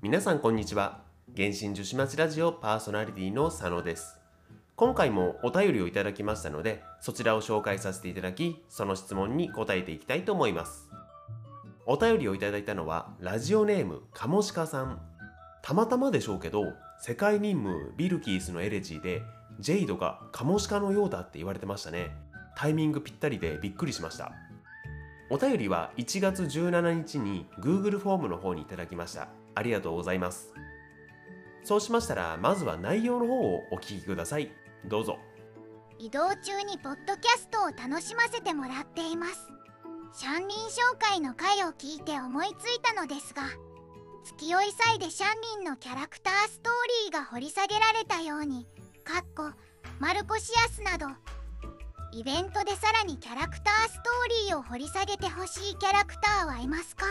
皆さんこんにちは。原神女子町ラジオパーソナリティの佐野です。今回もお便りをいただきましたのでそちらを紹介させていただきその質問に答えていきたいと思います。お便りをいただいたのはラジオネームカモシカさん。たまたまでしょうけど世界任務ビルキースのエレジーでジェイドがカモシカのようだって言われてましたね。タイミングぴったりでびっくりしました。お便りは1月17日に Google フォームの方にいただきました。ありがとうございます。そうしましたらまずは内容の方をお聞きください。どうぞ。移動中にポッドキャストを楽しませてもらっています。シャンリン紹介の回を聞いて思いついたのですが月酔い祭でシャンリンのキャラクターストーリーが掘り下げられたようにかっこマルコシアスなどイベントでさらにキャラクターストーリーを掘り下げてほしいキャラクターはいますか？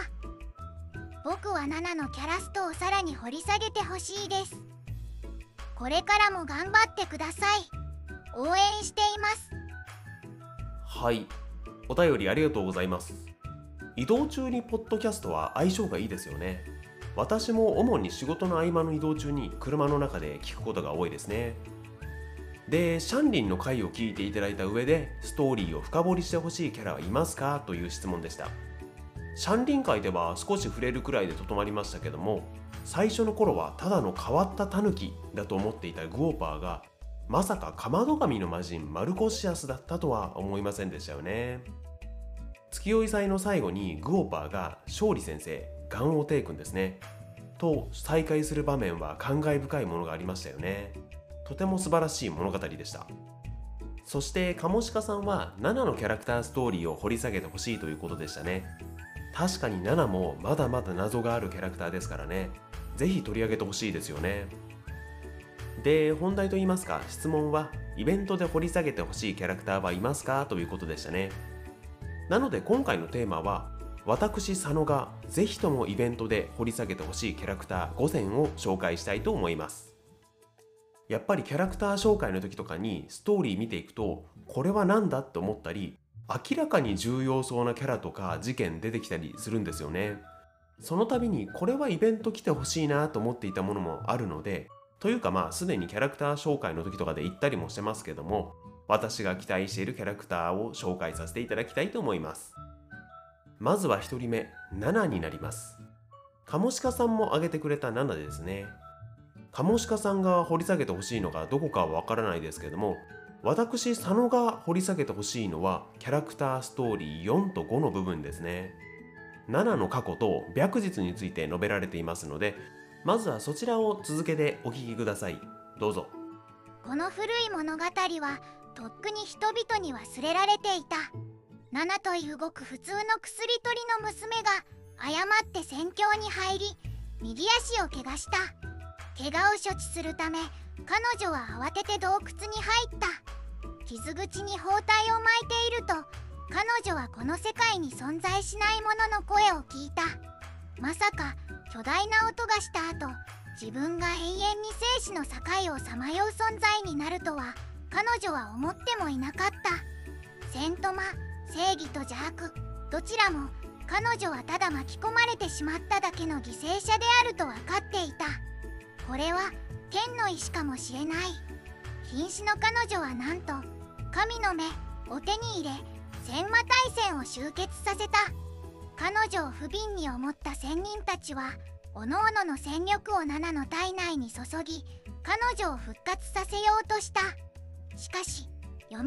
僕は7のキャラストをさらに掘り下げてほしいです。これからも頑張ってください。応援しています。はい。お便りありがとうございます。移動中にポッドキャストは相性がいいですよね。私も主に仕事の合間の移動中に車の中で聞くことが多いですね。でシャンリンの回を聞いていただいた上でストーリーを深掘りしてほしいキャラはいますか？という質問でした。シャンリン界では少し触れるくらいでとどまりましたけども最初の頃はただの変わったタヌキだと思っていたグオーパーがまさかかまど神の魔人マルコシアスだったとは思いませんでしたよね。月酔い祭の最後にグオーパーが勝利先生ガンオテイ君ですね。と再会する場面は感慨深いものがありましたよね。とても素晴らしい物語でした。そしてカモシカさんは7のキャラクターストーリーを掘り下げてほしいということでしたね。確かに7もまだまだ謎があるキャラクターですからね。ぜひ取り上げてほしいですよね。で本題といいますか質問はイベントで掘り下げてほしいキャラクターはいますか？ということでしたね。なので今回のテーマは私佐野がぜひともイベントで掘り下げてほしいキャラクター5選を紹介したいと思います。やっぱりキャラクター紹介の時とかにストーリー見ていくとこれは何だって思ったり明らかに重要そうなキャラとか事件出てきたりするんですよね。その度にこれはイベント来てほしいなと思っていたものもあるのでというかまあすでにキャラクター紹介の時とかで言ったりもしてますけども私が期待しているキャラクターを紹介させていただきたいと思います。まずは1人目7になります。カモシカさんも挙げてくれた7ですね。カモシカさんが掘り下げてほしいのがどこかはわからないですけども私佐野が掘り下げてほしいのはキャラクターストーリー4と5の部分ですね。7の過去と白日について述べられていますのでまずはそちらを続けてお聞きください。どうぞ。この古い物語はとっくに人々に忘れられていた。ナナというごく普通の薬取りの娘が誤って戦況に入り右足を怪我した。怪我を処置するため彼女は慌てて洞窟に入った。傷口に包帯を巻いていると彼女はこの世界に存在しないものの声を聞いた。まさか巨大な音がした後自分が永遠に生死の境をさまよう存在になるとは彼女は思ってもいなかった。セントマ正義と邪悪どちらも彼女はただ巻き込まれてしまっただけの犠牲者であると分かっていた。これは天の意志かもしれない。瀕死の彼女はなんと神の目を手に入れ戦魔大戦を終結させた。彼女を不憫に思った仙人たちは各々の戦力を7の体内に注ぎ彼女を復活させようとした。しかし蘇っ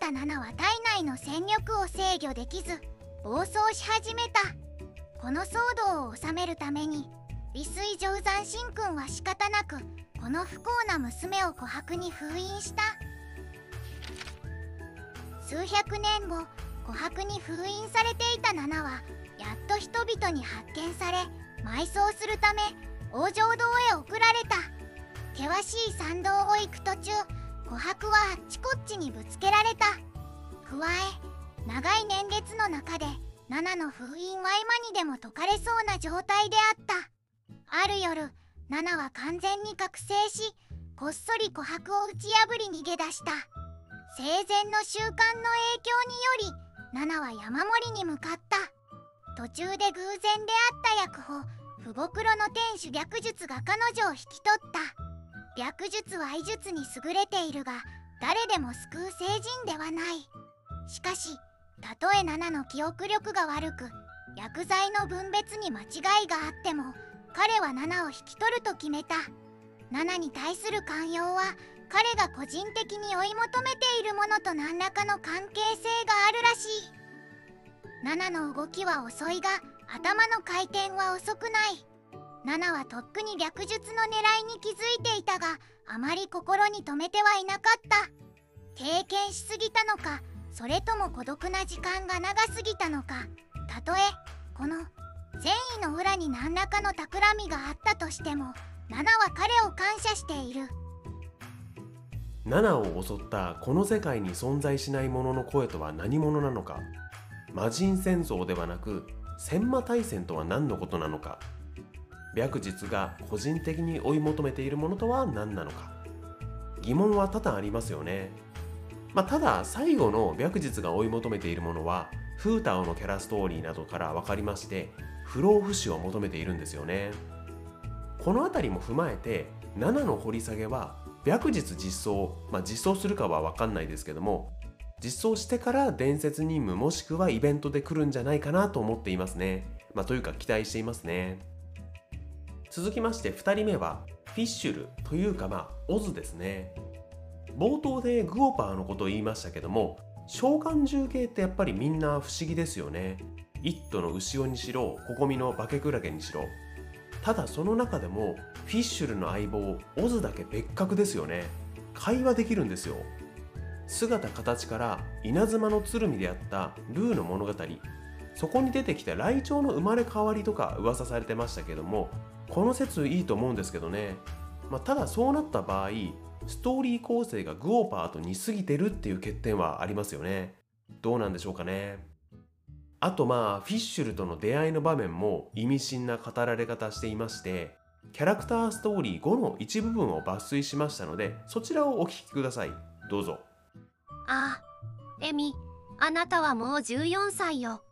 た7は体内の戦力を制御できず暴走し始めた。この騒動を収めるために利水定山神君は仕方なくこの不幸な娘を琥珀に封印した。数百年後琥珀に封印されていた7はやっと人々に発見され埋葬するため王城堂へ送られた。険しい参道を行く途中琥珀はあっちこっちにぶつけられた。加え長い年月の中で7の封印は今にでも解かれそうな状態であった。ある夜ナナは完全に覚醒しこっそり琥珀を打ち破り逃げ出した。生前の習慣の影響によりナナは山盛りに向かった。途中で偶然出会った薬法不極炉の天主白術が彼女を引き取った。白術は医術に優れているが誰でも救う聖人ではない。しかしたとえナナの記憶力が悪く薬剤の分別に間違いがあっても彼はナナを引き取ると決めた。ナナに対する寛容は彼が個人的に追い求めているものと何らかの関係性があるらしい。ナナの動きは遅いが頭の回転は遅くない。ナナはとっくに略術の狙いに気づいていたがあまり心に留めてはいなかった。経験しすぎたのかそれとも孤独な時間が長すぎたのか。たとえこのに何らかの企みがあったとしてもナナは彼を感謝している。ナナを襲ったこの世界に存在しないものの声とは何者なのか。魔人戦争ではなく戦魔大戦とは何のことなのか。白日が個人的に追い求めているものとは何なのか。疑問は多々ありますよね、まあ、ただ最後の白日が追い求めているものはフータオのキャラストーリーなどから分かりまして不老不死を求めているんですよねこの辺りも踏まえて7の掘り下げは白日実装、まあ、実装するかは分かんないですけども実装してから伝説任務もしくはイベントで来るんじゃないかなと思っていますね。まあ、というか期待していますね。続きまして2人目はフィッシュルというかまあオズですね。冒頭でグオパーのことを言いましたけども召喚獣系ってやっぱりみんな不思議ですよね。イットの牛尾にしろココミのバケクラゲにしろ。ただその中でもフィッシュルの相棒オズだけ別格ですよね。会話できるんですよ。姿形から稲妻の鶴見であったルーの物語。そこに出てきたライチョウの生まれ変わりとか噂されてましたけどもこの説いいと思うんですけどね、まあ、ただそうなった場合ストーリー構成がグオーパーと似すぎてるっていう欠点はありますよね。どうなんでしょうかね。あとまあフィッシュルとの出会いの場面も意味深な語られ方していましてキャラクターストーリー5の一部分を抜粋しましたのでそちらをお聞きください。どうぞ。あエミあなたはもう14歳よ。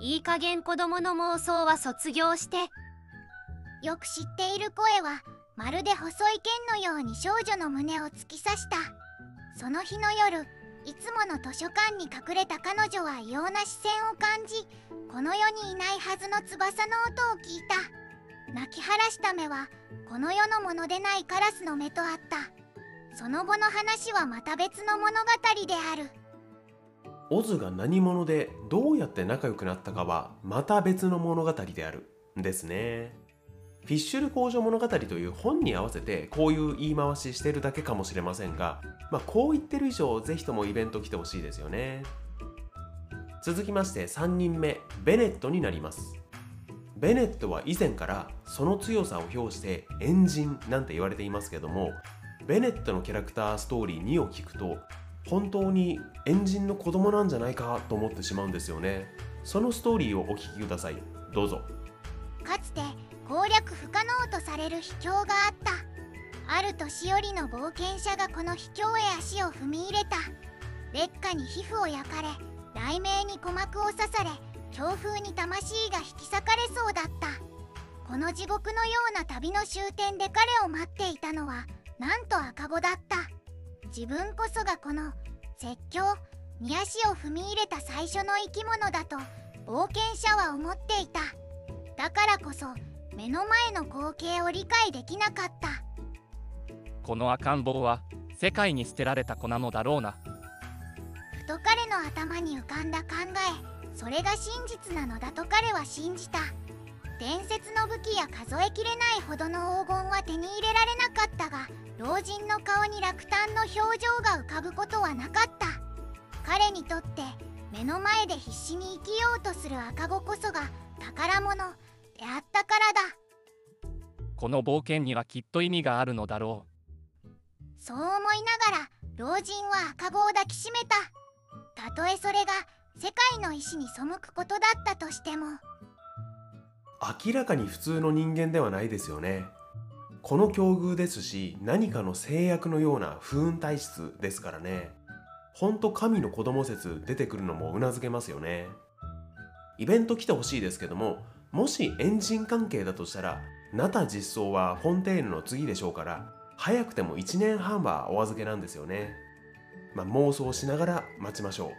いい加減子供の妄想は卒業して。よく知っている声はまるで細い剣のように少女の胸を突き刺した。その日の夜いつもの図書館に隠れた彼女は異様な視線を感じこの世にいないはずの翼の音を聞いた。泣き晴らした目はこの世のものでないカラスの目とあった。その後の話はまた別の物語である。オズが何者でどうやって仲良くなったかはまた別の物語であるですね。フィッシュル工場物語という本に合わせてこういう言い回ししてるだけかもしれませんが、まあ、こう言ってる以上ぜひともイベント来てほしいですよね。続きまして3人目ベネットになります。ベネットは以前からその強さを表してエンジンなんて言われていますけどもベネットのキャラクターストーリー2を聞くと本当にエンジンの子供なんじゃないかと思ってしまうんですよね。そのストーリーをお聞きください。どうぞ。攻略不可能とされる秘境があった。ある年寄りの冒険者がこの秘境へ足を踏み入れた。劣化に皮膚を焼かれ雷鳴に鼓膜を刺され強風に魂が引き裂かれそうだった。この地獄のような旅の終点で彼を待っていたのはなんと赤子だった。自分こそがこの説教に足を踏み入れた最初の生き物だと冒険者は思っていた。だからこそ目の前の光景を理解できなかった。この赤ん坊は世界に捨てられた子なのだろうな。ふと彼の頭に浮かんだ考えそれが真実なのだと彼は信じた。伝説の武器や数えきれないほどの黄金は手に入れられなかったが老人の顔に落胆の表情が浮かぶことはなかった。彼にとって目の前で必死に生きようとする赤子こそが宝物であったからだ。この冒険にはきっと意味があるのだろそう思いながら老人は赤子を抱きしめた。たとえそれが世界の意志に背くことだったとしても。明らかに普通の人間ではないですよね。この境遇ですし何かの制約のような不運体質ですからね。ほんと神の子供説出てくるのもうなずけますよね。イベント来てほしいですけどももしエンジン関係だとしたらナタ実装はフォンテーヌの次でしょうから早くても1年半はお預けなんですよね。まあ、妄想しながら待ちましょう。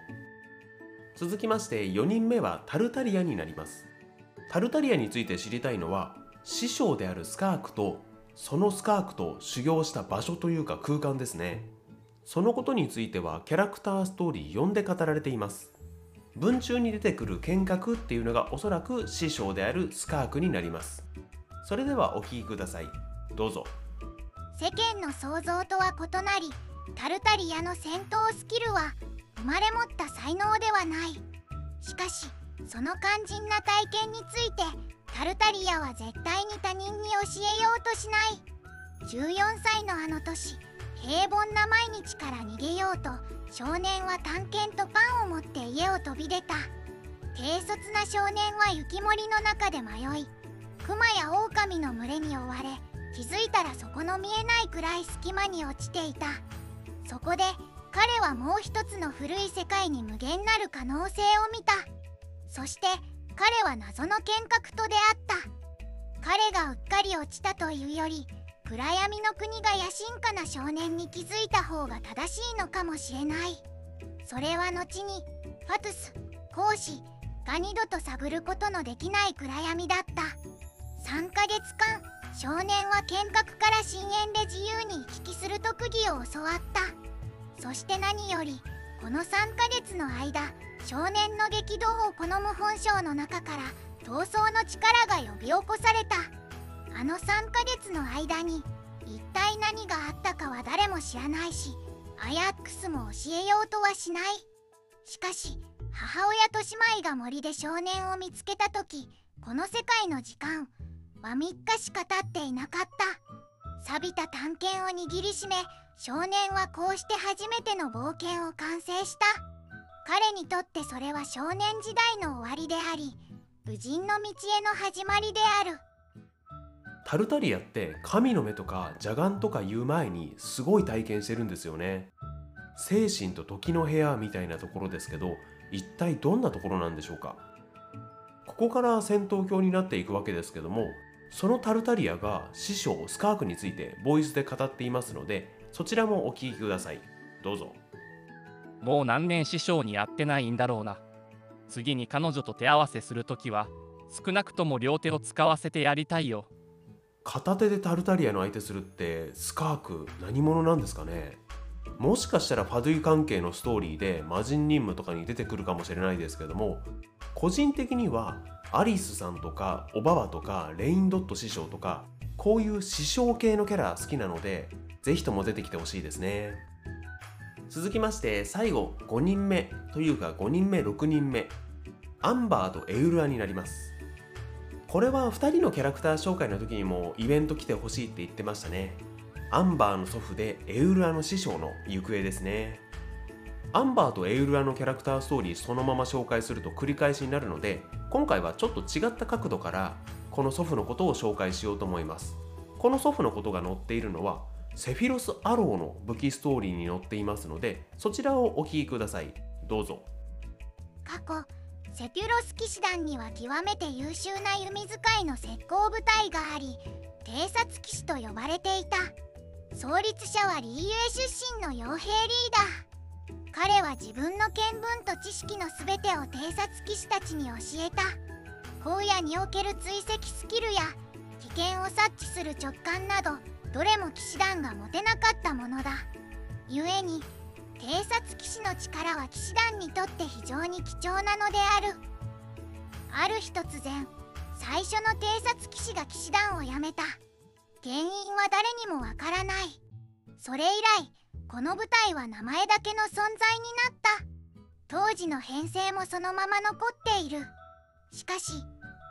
続きまして4人目はタルタリアになります。タルタリアについて知りたいのは師匠であるスカークとそのスカークと修行した場所というか空間ですね。そのことについてはキャラクターストーリー4で語られています。文中に出てくる剣客っていうのがおそらく師匠であるスカークになります。それではお聞きください。どうぞ。世間の想像とは異なりタルタリアの戦闘スキルは生まれ持った才能ではない。しかしその肝心な体験についてタルタリアは絶対に他人に教えようとしない。14歳のあの年平凡な毎日から逃げようと少年は探検とパンを持って家を飛び出た。軽率な少年は雪森の中で迷いクマやオオカミの群れに追われ気づいたらそこの見えないくらい隙間に落ちていた。そこで彼はもう一つの古い世界に無限なる可能性を見た。そして彼は謎の剣客と出会った。彼がうっかり落ちたというより暗闇の国が野心家な少年に気づいた方が正しいのかもしれない。それは後にファトゥス講師が二度と探ることのできない暗闇だった。3ヶ月間少年は剣客から深淵で自由に行き来する特技を教わった。そして何よりこの3ヶ月の間少年の激動を好む本性の中から闘争の力が呼び起こされた。あの3ヶ月の間に一体何があったかは誰も知らないしアヤックスも教えようとはしない。しかし母親と姉妹が森で少年を見つけた時この世界の時間は3日しか経っていなかった。錆びた探検を握りしめ少年はこうして初めての冒険を完成した。彼にとってそれは少年時代の終わりであり無人の道への始まりである。タルタリアって神の目とか邪眼とか言う前にすごい体験してるんですよね。精神と時の部屋みたいなところですけど一体どんなところなんでしょうか？ここから戦闘狂になっていくわけですけどもそのタルタリアが師匠スカークについてボイスで語っていますのでそちらもお聞きください。どうぞ。もう何年師匠に会ってないんだろうな。次に彼女と手合わせするときは少なくとも両手を使わせてやりたいよ。片手でタルタリアの相手するってスカーク何者なんですかね？もしかしたらファドゥイ関係のストーリーで魔人任務とかに出てくるかもしれないですけども個人的にはアリスさんとかオババとかレインドット師匠とかこういう師匠系のキャラ好きなのでぜひとも出てきてほしいですね。続きまして最後5人目というか5人目6人目。アンバーとエウルアになります。これは2人のキャラクター紹介の時にもイベント来てほしいって言ってましたね。アンバーの祖父でエウルアの師匠の行方ですね。アンバーとエウルアのキャラクターストーリーそのまま紹介すると繰り返しになるので今回はちょっと違った角度からこの祖父のことを紹介しようと思います。この祖父のことが載っているのはセフィロス・アローの武器ストーリーに載っていますのでそちらをお聞きください。どうぞ。過去セピュロス騎士団には極めて優秀な弓使いの石膏部隊があり偵察騎士と呼ばれていた。創立者はリーユエ出身の傭兵リーダー。彼は自分の見聞と知識の全てを偵察騎士たちに教えた。荒野における追跡スキルや危険を察知する直感などどれも騎士団が持てなかったものだ。故に偵察騎士の力は騎士団にとって非常に貴重なのである。ある日突然最初の偵察騎士が騎士団を辞めた。原因は誰にもわからない。それ以来この部隊は名前だけの存在になった。当時の編成もそのまま残っている。しかし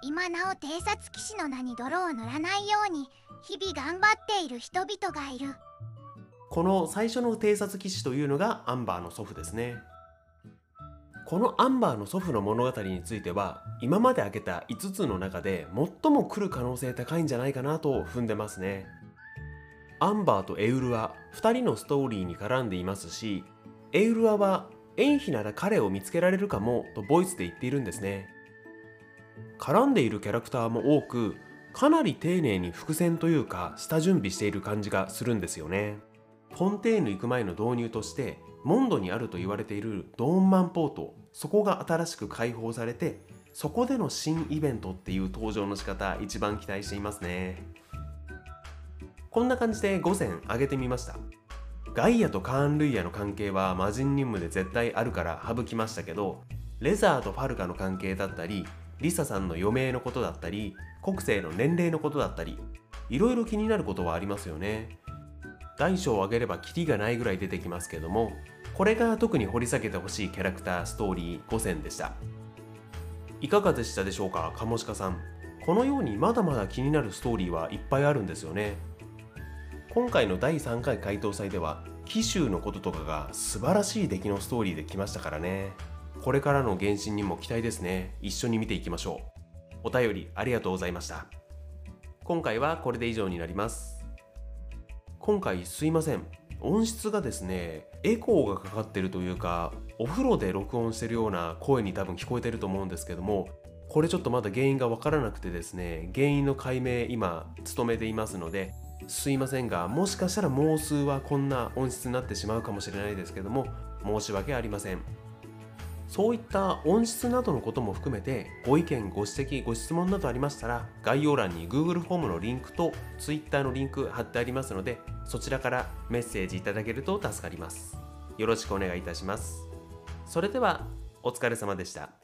今なお偵察騎士の名に泥を塗らないように日々頑張っている人々がいる。この最初の偵察騎士というのがアンバーの祖父ですね。このアンバーの祖父の物語については今まで開けた5つの中で最も来る可能性高いんじゃないかなと踏んでますね。アンバーとエウルア2人のストーリーに絡んでいますしエウルアは縁日なら彼を見つけられるかもとボイスで言っているんですね。絡んでいるキャラクターも多くかなり丁寧に伏線というか下準備している感じがするんですよね。フォンテーヌ行く前の導入としてモンドにあると言われているドーンマンポートそこが新しく開放されてそこでの新イベントっていう登場の仕方一番期待していますね。こんな感じで5選上げてみました。ガイアとカーン・ルイヤの関係は魔人任務で絶対あるから省きましたけどレザーとファルカの関係だったりリサさんの余命のことだったり国生の年齢のことだったりいろいろ気になることはありますよね。大小を挙げればキリがないぐらい出てきますけどもこれが特に掘り下げてほしいキャラクターストーリー5選でした。いかがでしたでしょうかカモシカさん。このようにまだまだ気になるストーリーはいっぱいあるんですよね。今回の第3回回答祭では紀州のこととかが素晴らしい出来のストーリーで来ましたからね。これからの原神にも期待ですね。一緒に見ていきましょう。お便りありがとうございました。今回はこれで以上になります。今回すいません。音質がですねエコーがかかってるというかお風呂で録音してるような声に多分聞こえてると思うんですけどもこれちょっとまだ原因がわからなくてですね原因の解明今努めていますのですいませんがもしかしたらもう数はこんな音質になってしまうかもしれないですけども申し訳ありません。そういった音質などのことも含めてご意見ご指摘ご質問などありましたら概要欄に Google フォームのリンクと Twitter のリンク貼ってありますのでそちらからメッセージいただけると助かります。よろしくお願いいたします。それではお疲れ様でした。